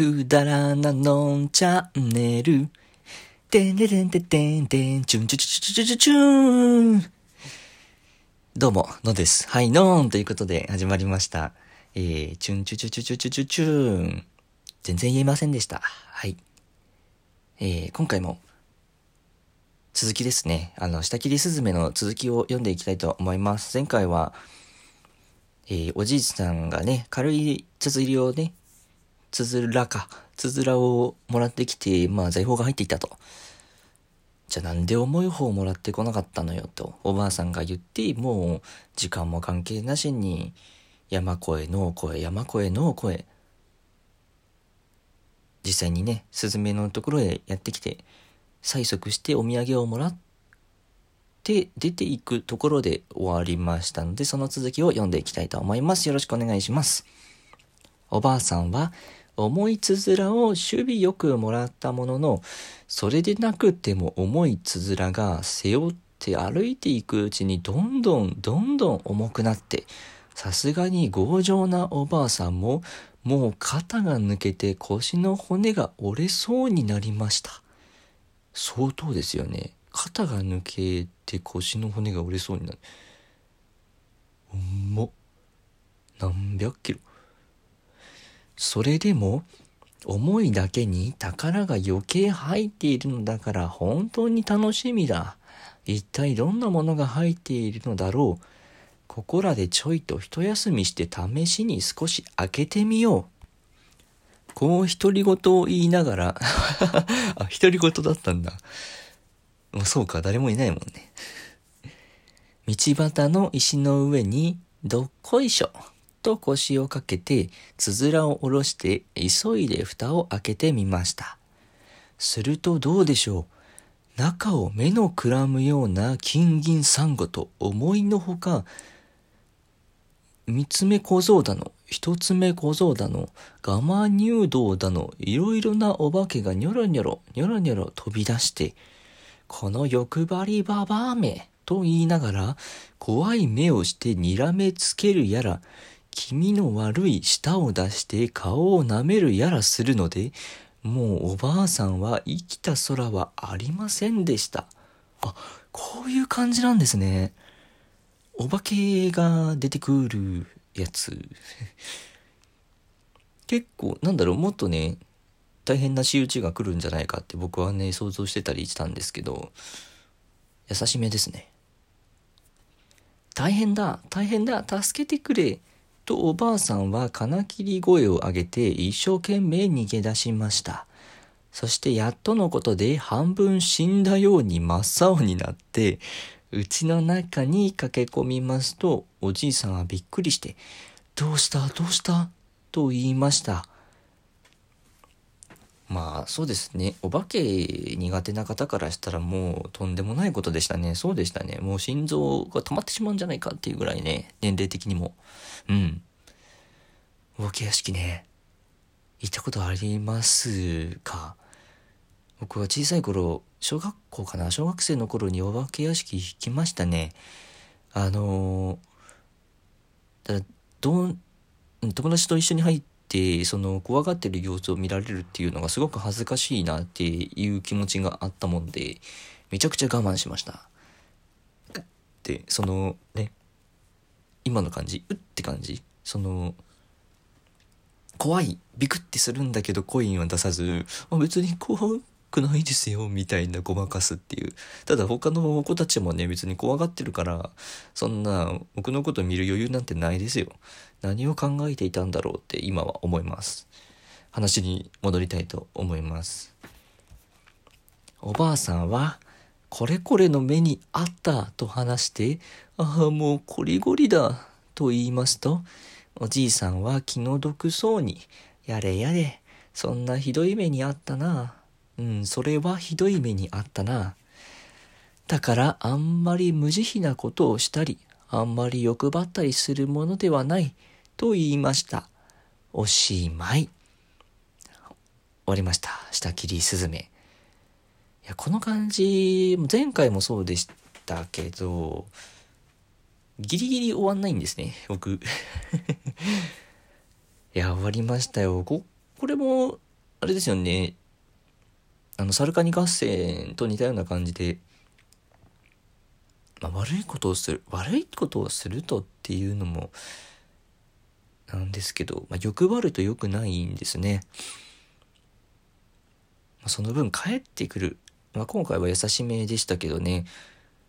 くだらなのんチャンネル。てんてんてんてんてん、チュンチュチュチュチュチュチュン。どうも、のです。はい、のーんということで始まりました。えー、チュンチュチュチュチュチュチュチュン。全然言えませんでした。はい。えー、今回も、続きですね。あの、下切りスズメの続きを読んでいきたいと思います。前回は、えー、おじいさんがね、軽い綴りをね、つづらか、つづらをもらってきて、まあ財宝が入っていたと。じゃあなんで重い方をもらってこなかったのよと、おばあさんが言って、もう時間も関係なしに、山越え、の越え、山越え、の越え、実際にね、スズメのところへやってきて、催促してお土産をもらって出ていくところで終わりましたので、その続きを読んでいきたいと思います。よろしくお願いします。おばあさんは、重いつづらを守備よくもらったものの、それでなくても重いつづらが背負って歩いていくうちにどんどんどんどん重くなって、さすがに強情なおばあさんも、もう肩が抜けて腰の骨が折れそうになりました。相当ですよね。肩が抜けて腰の骨が折れそうになる。重っ。何百キロ。それでも、思いだけに宝が余計入っているのだから本当に楽しみだ。一体どんなものが入っているのだろう。ここらでちょいと一休みして試しに少し開けてみよう。こう独り言を言いながら あ、独り言だったんだ。もうそうか、誰もいないもんね。道端の石の上に、どっこいしょ。と腰をかけて、つづらを下ろして急いで蓋を開けてみました。するとどうでしょう。中を目のくらむような金銀サンゴと思いのほか、三つ目小僧だの、一つ目小僧だの、ガマ入道だの、いろいろなお化けがニョロニョロ、ニョロニョロ飛び出して、この欲張りババアめ、と言いながら、怖い目をして睨めつけるやら、気味の悪い舌を出して顔を舐めるやらするので、もうおばあさんは生きた空はありませんでした。あ、こういう感じなんですね。お化けが出てくるやつ。結構、なんだろう、もっとね、大変な仕打ちが来るんじゃないかって僕はね、想像してたりしたんですけど、優しめですね。大変だ、大変だ、助けてくれ。とおばあさんは金切り声を上げて一生懸命逃げ出しました。そしてやっとのことで半分死んだように真っ青になって、うちの中に駆け込みますと、おじいさんはびっくりして、どうした？どうした？と言いました。まあそうですね。お化け苦手な方からしたらもうとんでもないことでしたね。そうでしたね。もう心臓が止まってしまうんじゃないかっていうぐらいね、年齢的にも。うん。お化け屋敷ね、行ったことありますか？僕は小さい頃、小学校かな？小学生の頃にお化け屋敷行きましたね。あのー、だどん、友達と一緒に入って、その怖がってる様子を見られるっていうのがすごく恥ずかしいなっていう気持ちがあったもんで、めちゃくちゃ我慢しました。で、そのね、今の感じ、うって感じ、その、怖い、ビクってするんだけどコインは出さず、あ別に怖くないですよ、みたいなごまかすっていう。ただ他の子たちもね、別に怖がってるから、そんな僕のこと見る余裕なんてないですよ。何を考えていたんだろうって今は思います。話に戻りたいと思います。おばあさんは、これこれの目にあったと話して、ああ、もうこりごりだと言いますと、おじいさんは気の毒そうに、やれやれ、そんなひどい目にあったな。うん、それはひどい目にあったな。だからあんまり無慈悲なことをしたり、あんまり欲張ったりするものではない、と言いました。おしまい。終わりました。下切りすずめ。いや、この感じ、前回もそうでしたけど、ギリギリ終わんないんですね、僕。いや、終わりましたよ。こ、これも、あれですよね、あの、サルカニ合戦と似たような感じで、まあ、悪いことをする、悪いことをするとっていうのも、なんですけど、まあ、欲張ると良くないんですね。まあ、その分帰ってくる。まあ、今回は優しめでしたけどね。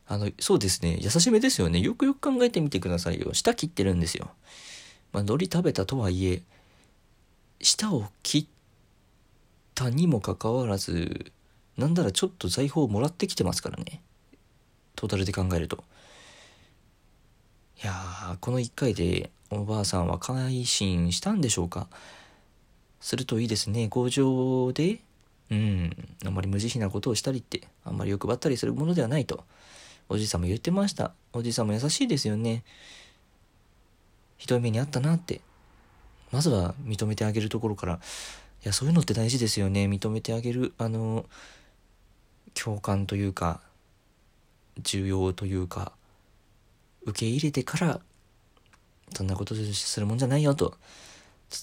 あの、そうですね。優しめですよね。よくよく考えてみてくださいよ。舌切ってるんですよ。まあ、海苔食べたとはいえ、舌を切ったにもかかわらず、なんならちょっと財宝をもらってきてますからね。トータルで考えると。いやー、この1回でおばあさんは改心したんでしょうかするといいですね。工場で、うん、あんまり無慈悲なことをしたりって、あんまり欲張ったりするものではないと。おじいさんも言ってました。おじいさんも優しいですよね。ひどい目にあったなって。まずは認めてあげるところから、いや、そういうのって大事ですよね。認めてあげる、あの、共感というか、重要というか、受け入れてからそんなことするもんじゃないよと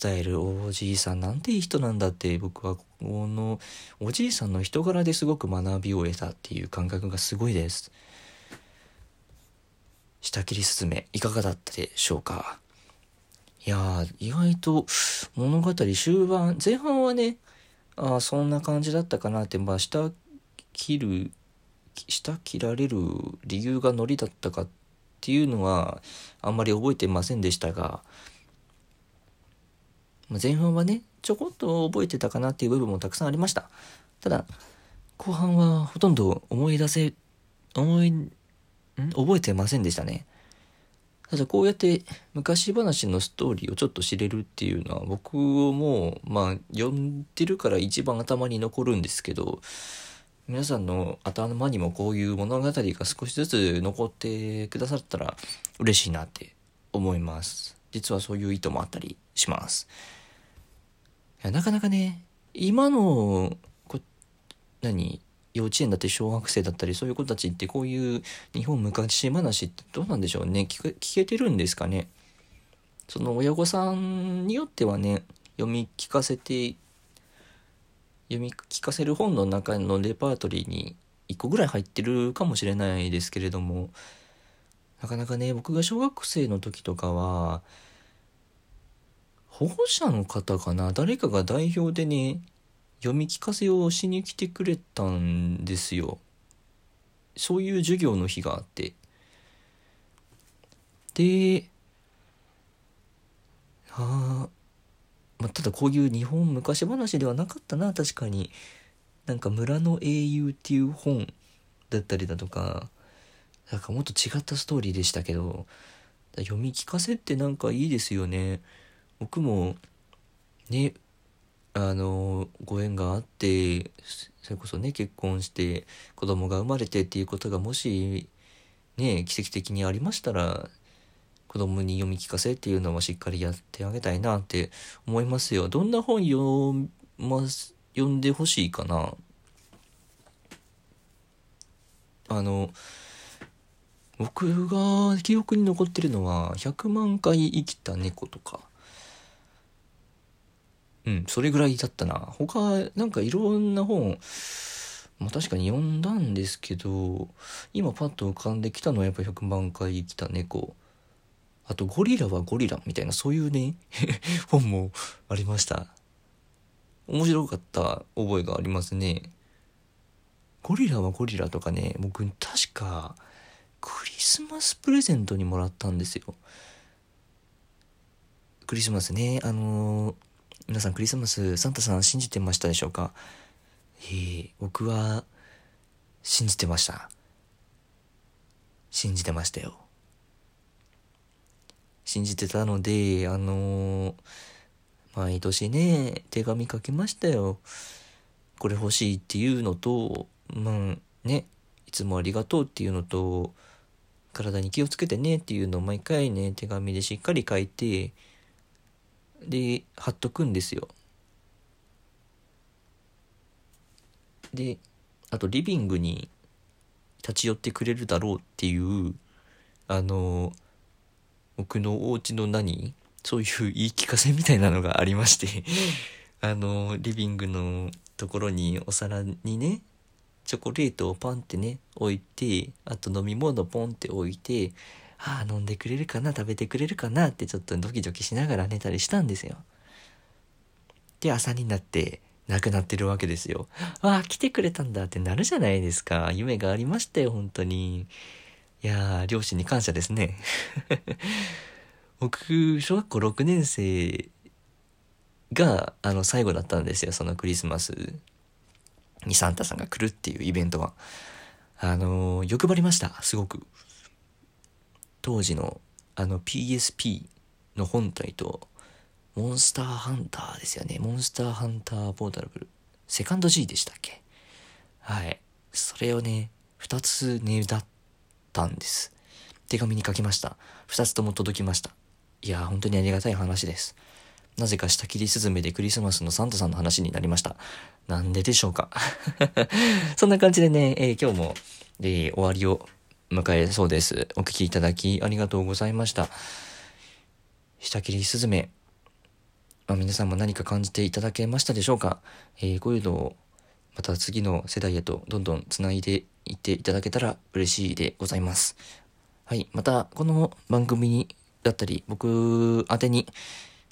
伝えるおじいさんなんていい人なんだって僕はこのおじいさんの人柄ですごく学びを得たっていう感覚がすごいです。下切りすずめいかがだったでしょうか？いや意外と物語終盤前半はねああそんな感じだったかなってまあ下切る下切られる理由がノリだったかっていうのはあんまり覚えてませんでしたが、前半はね、ちょこっと覚えてたかなっていう部分もたくさんありました。ただ、後半はほとんど思い出せ、思い、ん？覚えてませんでしたね。ただこうやって昔話のストーリーをちょっと知れるっていうのは僕をもう、まあ読んでるから一番頭に残るんですけど、皆さんの頭にもこういう物語が少しずつ残ってくださったら嬉しいなって思います。実はそういう意図もあったりします。いやなかなかね、今の、こ何？幼稚園だって小学生だったりそういう子たちってこういう日本昔話ってどうなんでしょうね。聞聞けてるんですかね。その親御さんによってはね読み聞かせて読み聞かせる本の中のレパートリーに1個ぐらい入ってるかもしれないですけれどもなかなかね僕が小学生の時とかは保護者の方かな誰かが代表でね読み聞かせをしに来てくれたんですよ。そういう授業の日があって。でああまあ、ただこういう日本昔話ではなかったな確かに。なんか村の英雄っていう本だったりだとかなんかもっと違ったストーリーでしたけど読み聞かせってなんかいいですよね。僕もねあのご縁があってそれこそね結婚して子供が生まれてっていうことがもしね奇跡的にありましたら子供に読み聞かせっていうのもしっかりやってあげたいなって思いますよ。どんな本読ま、読んでほしいかな？あの、僕が記憶に残ってるのは、100万回生きた猫とか。うん、それぐらいだったな。他、なんかいろんな本、まあ確かに読んだんですけど、今パッと浮かんできたのはやっぱ100万回生きた猫。あと、ゴリラはゴリラみたいな、そういうね 本もありました。面白かった覚えがありますね。ゴリラはゴリラとかね、僕、確か、クリスマスプレゼントにもらったんですよ。クリスマスね、あのー、皆さんクリスマス、サンタさん信じてましたでしょうか？えー、僕は、信じてました。信じてましたよ。信じてたので、あのー、毎年ね、手紙書きましたよ。これ欲しいっていうのと、まあね、いつもありがとうっていうのと、体に気をつけてねっていうのを毎回ね、手紙でしっかり書いて、で、貼っとくんですよ。で、あとリビングに立ち寄ってくれるだろうっていう、あのー僕のお家の何そういう言い聞かせみたいなのがありましてあの、リビングのところにお皿にね、チョコレートをパンってね、置いて、あと飲み物ポンって置いて、ああ、飲んでくれるかな、食べてくれるかな？ってちょっとドキドキしながら寝たりしたんですよ。で、朝になって亡くなってるわけですよ。ああ、来てくれたんだってなるじゃないですか。夢がありましたよ、本当に。いやー、両親に感謝ですね。僕、小学校6年生が、あの、最後だったんですよ、そのクリスマスにサンタさんが来るっていうイベントは。あの欲張りました、すごく。当時の、あの、PSP の本体と、モンスターハンターですよね。モンスターハンターポータルブル。セカンド G でしたっけ？はい。それをね、二つねだったんです。手紙に書きました。二つとも届きました。いや本当にありがたい話です。なぜか下切りスズメでクリスマスのサンタさんの話になりました。なんででしょうか？そんな感じでね、えー、今日も、えー、終わりを迎えそうです。お聞きいただきありがとうございました。下切りスズメ。まあ、皆さんも何か感じていただけましたでしょうか、えー、こういうのをまた次の世代へとどんどん繋いでいっていただけたら嬉しいでございます。はい。また、この番組にだったり、僕宛てに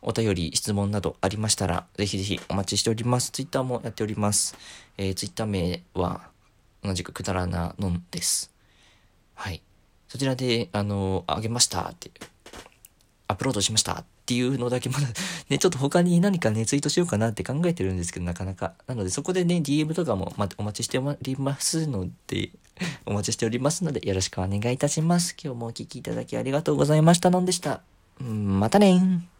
お便り、質問などありましたら、ぜひぜひお待ちしております。ツイッターもやっております。えー、ツイッター名は、同じくくだらなのんです。はい。そちらで、あの、あげましたって、アップロードしましたっていうのだけまだ ね、ちょっと他に何かね、ツイートしようかなって考えてるんですけど、なかなか。なので、そこでね、DM とかも、ま、お待ちしておりますので、お待ちしておりますので、よろしくお願いいたします。今日もお聴きいただきありがとうございましたのんでした。またね